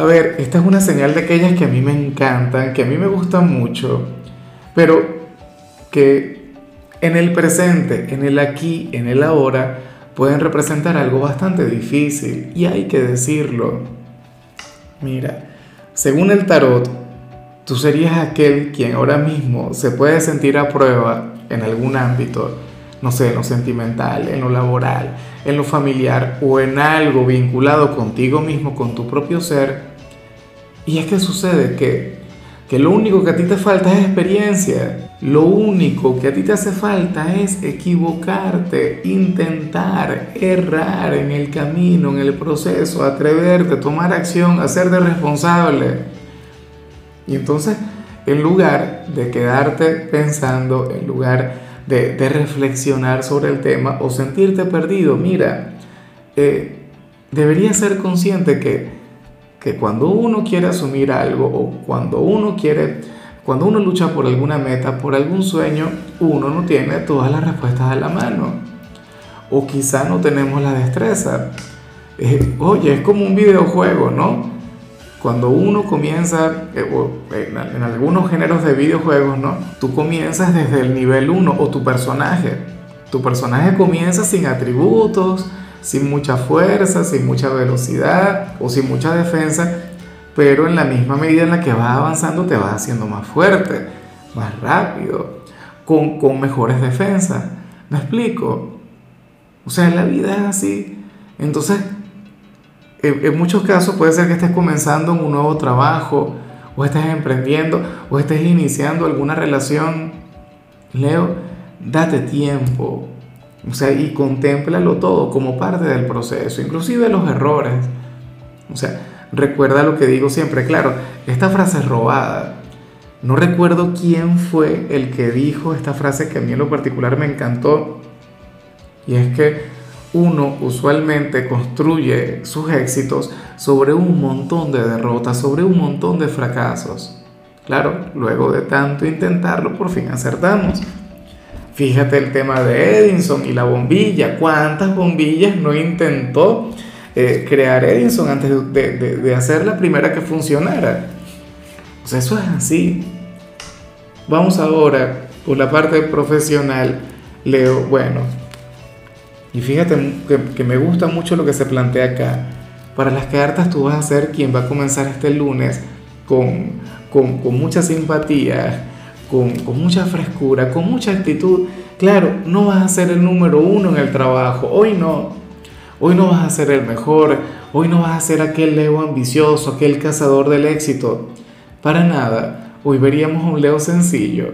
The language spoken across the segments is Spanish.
a ver, esta es una señal de aquellas que a mí me encantan, que a mí me gustan mucho, pero que en el presente, en el aquí, en el ahora, pueden representar algo bastante difícil y hay que decirlo. Mira, según el tarot, tú serías aquel quien ahora mismo se puede sentir a prueba en algún ámbito, no sé, en lo sentimental, en lo laboral, en lo familiar o en algo vinculado contigo mismo, con tu propio ser. Y es que sucede que, que lo único que a ti te falta es experiencia. Lo único que a ti te hace falta es equivocarte, intentar, errar en el camino, en el proceso, atreverte, tomar acción, hacerte responsable. Y entonces, en lugar de quedarte pensando, en lugar de, reflexionar sobre el tema o sentirte perdido. Mira, eh, deberías ser consciente que, que cuando uno quiere asumir algo o cuando uno quiere, cuando uno lucha por alguna meta, por algún sueño, uno no tiene todas las respuestas a la mano. O quizá no tenemos la destreza. Eh, oye, es como un videojuego, ¿no? Cuando uno comienza, eh, en algunos géneros de videojuegos, ¿no? Tú comienzas desde el nivel 1 o tu personaje. Tu personaje comienza sin atributos, sin mucha fuerza, sin mucha velocidad o sin mucha defensa, pero en la misma medida en la que vas avanzando te vas haciendo más fuerte, más rápido, con, con mejores defensas. ¿Me explico? O sea, la vida es así. Entonces, en, muchos casos puede ser que estés comenzando un nuevo trabajo, o estés emprendiendo, o estés iniciando alguna relación. Leo, date tiempo, o sea, y contémplalo todo como parte del proceso, inclusive los errores. O sea, recuerda lo que digo siempre, claro, esta frase es robada. No recuerdo quién fue el que dijo esta frase que a mí en lo particular me encantó. Y es que uno usualmente construye sus éxitos sobre un montón de derrotas, sobre un montón de fracasos. Claro, luego de tanto intentarlo, por fin acertamos. Fíjate el tema de Edison y la bombilla. ¿Cuántas bombillas no intentó eh, crear Edison antes de, de hacer la primera que funcionara? Sea, eso es así. Vamos ahora por la parte profesional. Leo, bueno, y fíjate que, me gusta mucho lo que se plantea acá. Para las cartas tú vas a ser quien va a comenzar este lunes con, con, con mucha simpatía, con, mucha frescura, con mucha actitud. Claro, no vas a ser el número uno en el trabajo, hoy no. Hoy no vas a ser el mejor, hoy no vas a ser aquel Leo ambicioso, aquel cazador del éxito. Para nada, hoy veríamos a un Leo sencillo,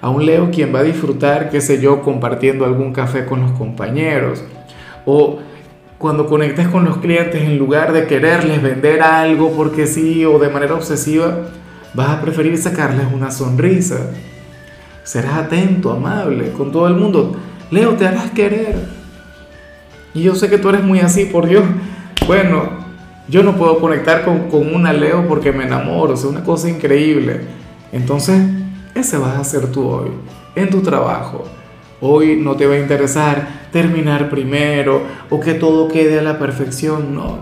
a un Leo quien va a disfrutar, qué sé yo, compartiendo algún café con los compañeros. O cuando conectes con los clientes, en lugar de quererles vender algo porque sí o de manera obsesiva, vas a preferir sacarles una sonrisa. Serás atento, amable con todo el mundo. Leo, te harás querer. Y yo sé que tú eres muy así, por Dios. Bueno, yo no puedo conectar con, con una Leo porque me enamoro, es una cosa increíble. Entonces, ese vas a hacer tú hoy, en tu trabajo. Hoy no te va a interesar terminar primero o que todo quede a la perfección, no.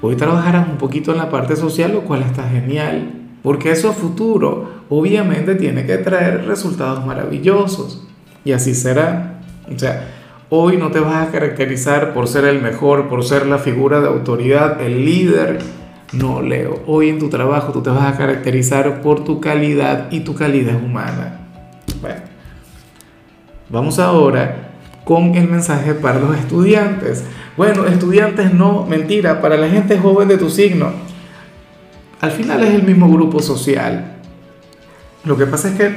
Hoy trabajarás un poquito en la parte social, lo cual está genial, porque eso futuro obviamente tiene que traer resultados maravillosos. Y así será. O sea, hoy no te vas a caracterizar por ser el mejor, por ser la figura de autoridad, el líder no, Leo, hoy en tu trabajo tú te vas a caracterizar por tu calidad y tu calidad humana. Bueno, vamos ahora con el mensaje para los estudiantes. Bueno, estudiantes no, mentira, para la gente joven de tu signo. Al final es el mismo grupo social. Lo que pasa es que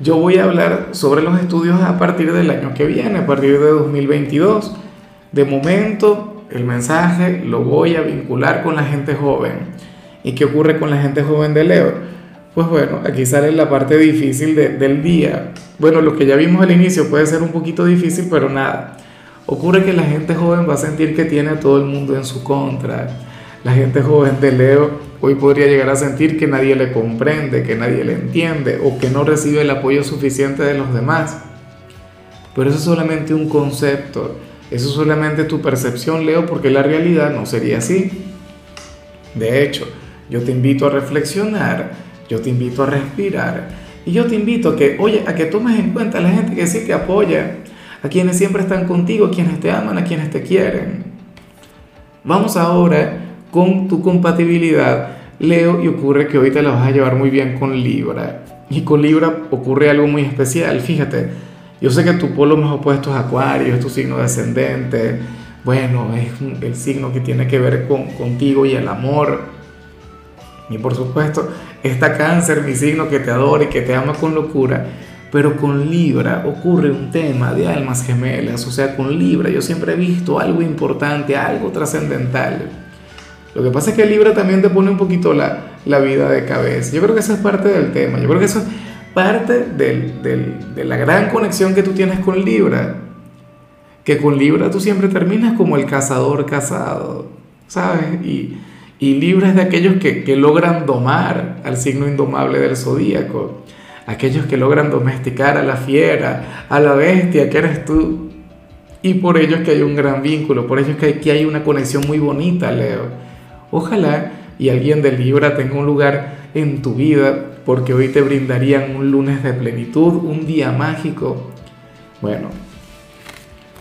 yo voy a hablar sobre los estudios a partir del año que viene, a partir de 2022. De momento, el mensaje lo voy a vincular con la gente joven. ¿Y qué ocurre con la gente joven de Leo? Pues bueno, aquí sale la parte difícil del día. Bueno, lo que ya vimos al inicio puede ser un poquito difícil, pero nada. Ocurre que la gente joven va a sentir que tiene a todo el mundo en su contra. La gente joven de Leo hoy podría llegar a sentir que nadie le comprende, que nadie le entiende o que no recibe el apoyo suficiente de los demás. Pero eso es solamente un concepto, eso es solamente tu percepción, Leo, porque la realidad no sería así. De hecho, yo te invito a reflexionar, yo te invito a respirar y yo te invito a que, oye, a que tomes en cuenta a la gente que sí te apoya, a quienes siempre están contigo, a quienes te aman, a quienes te quieren. Vamos ahora con tu compatibilidad, Leo, y ocurre que hoy te la vas a llevar muy bien con Libra. Y con Libra ocurre algo muy especial, fíjate yo sé que tu polo más opuesto es Acuario, es tu signo descendente. Bueno, es el signo que tiene que ver con, contigo y el amor. Y por supuesto, está Cáncer, mi signo que te adora y que te ama con locura. Pero con Libra ocurre un tema de almas gemelas. O sea, con Libra yo siempre he visto algo importante, algo trascendental. Lo que pasa es que Libra también te pone un poquito la, la vida de cabeza. Yo creo que eso es parte del tema. Yo creo que eso parte de la gran conexión que tú tienes con Libra. Que con Libra tú siempre terminas como el cazador casado, ¿sabes? Y, y Libra es de aquellos que, que logran domar al signo indomable del zodíaco, aquellos que logran domesticar a la fiera, a la bestia que eres tú. Y por ello es que hay un gran vínculo, por ello es que hay, que hay una conexión muy bonita, Leo. Ojalá y alguien de Libra tenga un lugar en tu vida porque hoy te brindarían un lunes de plenitud, un día mágico. Bueno,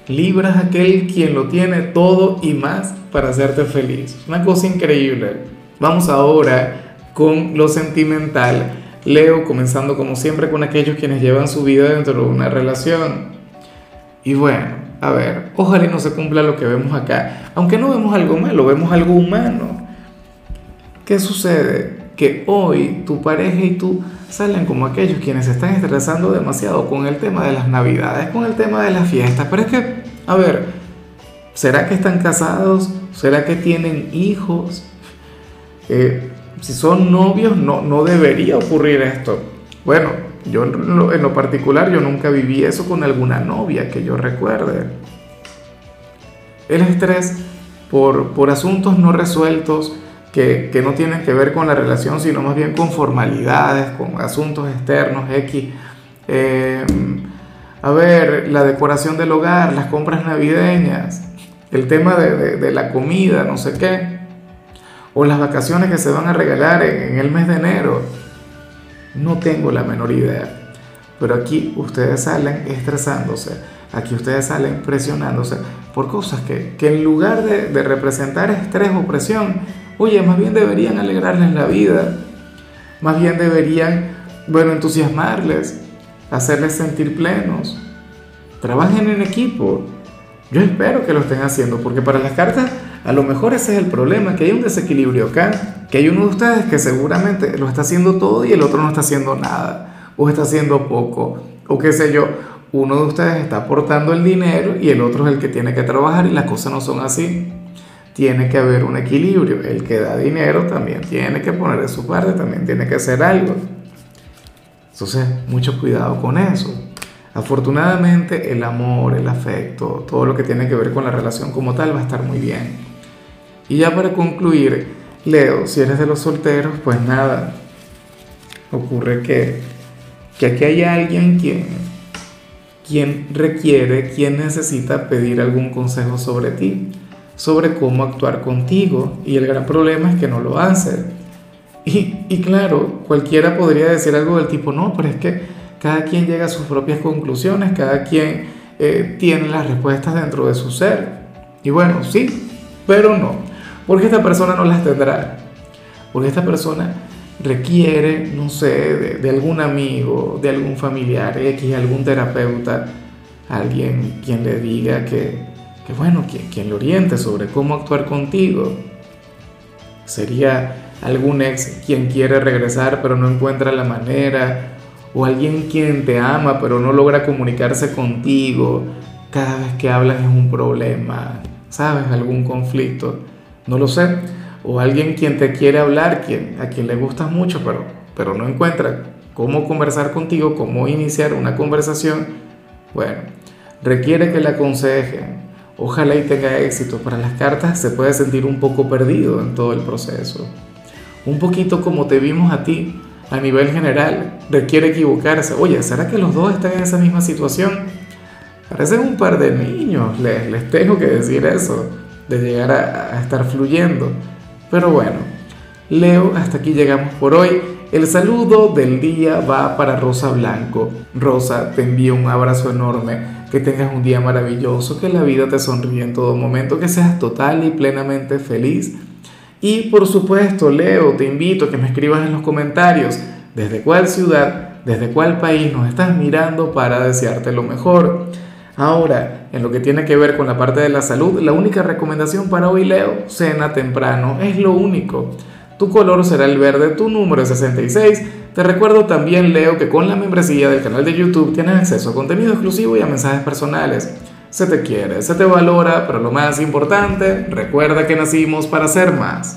Libra es aquel quien lo tiene todo y más para hacerte feliz. Una cosa increíble. Vamos ahora con lo sentimental. Leo, comenzando como siempre con aquellos quienes llevan su vida dentro de una relación. Y bueno, a ver, ojalá no se cumpla lo que vemos acá. Aunque no vemos algo malo, vemos algo humano. ¿Qué sucede? que hoy tu pareja y tú salen como aquellos quienes se están estresando demasiado con el tema de las navidades, con el tema de las fiestas. Pero es que, a ver, ¿será que están casados? ¿Será que tienen hijos? Eh, si son novios, no, no debería ocurrir esto. Bueno, yo en lo, en lo particular, yo nunca viví eso con alguna novia que yo recuerde. El estrés por, por asuntos no resueltos, que, no tienen que ver con la relación, sino más bien con formalidades, con asuntos externos, X. Eh, a ver, la decoración del hogar, las compras navideñas, el tema de, la comida, no sé qué, o las vacaciones que se van a regalar en, en el mes de enero. No tengo la menor idea. Pero aquí ustedes salen estresándose, aquí ustedes salen presionándose por cosas que, que en lugar de, de representar estrés o presión, Oye, más bien deberían alegrarles la vida, más bien deberían, bueno, entusiasmarles, hacerles sentir plenos. Trabajen en equipo. Yo espero que lo estén haciendo, porque para las cartas a lo mejor ese es el problema, que hay un desequilibrio acá, que hay uno de ustedes que seguramente lo está haciendo todo y el otro no está haciendo nada, o está haciendo poco, o qué sé yo, uno de ustedes está aportando el dinero y el otro es el que tiene que trabajar y las cosas no son así tiene que haber un equilibrio. El que da dinero también tiene que poner de su parte, también tiene que hacer algo. Entonces, mucho cuidado con eso. Afortunadamente, el amor, el afecto, todo lo que tiene que ver con la relación como tal va a estar muy bien. Y ya para concluir, Leo, si eres de los solteros, pues nada, ocurre que, que aquí hay alguien quien, quien requiere, quien necesita pedir algún consejo sobre ti sobre cómo actuar contigo y el gran problema es que no lo hace. Y, y, claro, cualquiera podría decir algo del tipo, no, pero es que cada quien llega a sus propias conclusiones, cada quien eh, tiene las respuestas dentro de su ser. Y bueno, sí, pero no, porque esta persona no las tendrá, porque esta persona requiere, no sé, de, de algún amigo, de algún familiar, X, algún terapeuta, alguien quien le diga que, que bueno, quien, quien le oriente sobre cómo actuar contigo. Sería algún ex quien quiere regresar pero no encuentra la manera, o alguien quien te ama pero no logra comunicarse contigo. Cada vez que hablan es un problema, ¿sabes? Algún conflicto, no lo sé. O alguien quien te quiere hablar, quien, a quien le gustas mucho, pero, pero no encuentra cómo conversar contigo, cómo iniciar una conversación, bueno, requiere que le aconsejen. Ojalá y tenga éxito. Para las cartas se puede sentir un poco perdido en todo el proceso. Un poquito como te vimos a ti a nivel general. Requiere equivocarse. Oye, ¿será que los dos están en esa misma situación? Parecen un par de niños, les, les tengo que decir eso, de llegar a, a estar fluyendo. Pero bueno, Leo, hasta aquí llegamos por hoy. El saludo del día va para Rosa Blanco. Rosa, te envío un abrazo enorme. Que tengas un día maravilloso, que la vida te sonríe en todo momento, que seas total y plenamente feliz. Y por supuesto, Leo, te invito a que me escribas en los comentarios desde cuál ciudad, desde cuál país nos estás mirando para desearte lo mejor. Ahora, en lo que tiene que ver con la parte de la salud, la única recomendación para hoy, Leo, cena temprano, es lo único. Tu color será el verde, tu número es 66. Te recuerdo también, Leo, que con la membresía del canal de YouTube tienes acceso a contenido exclusivo y a mensajes personales. Se te quiere, se te valora, pero lo más importante, recuerda que nacimos para ser más.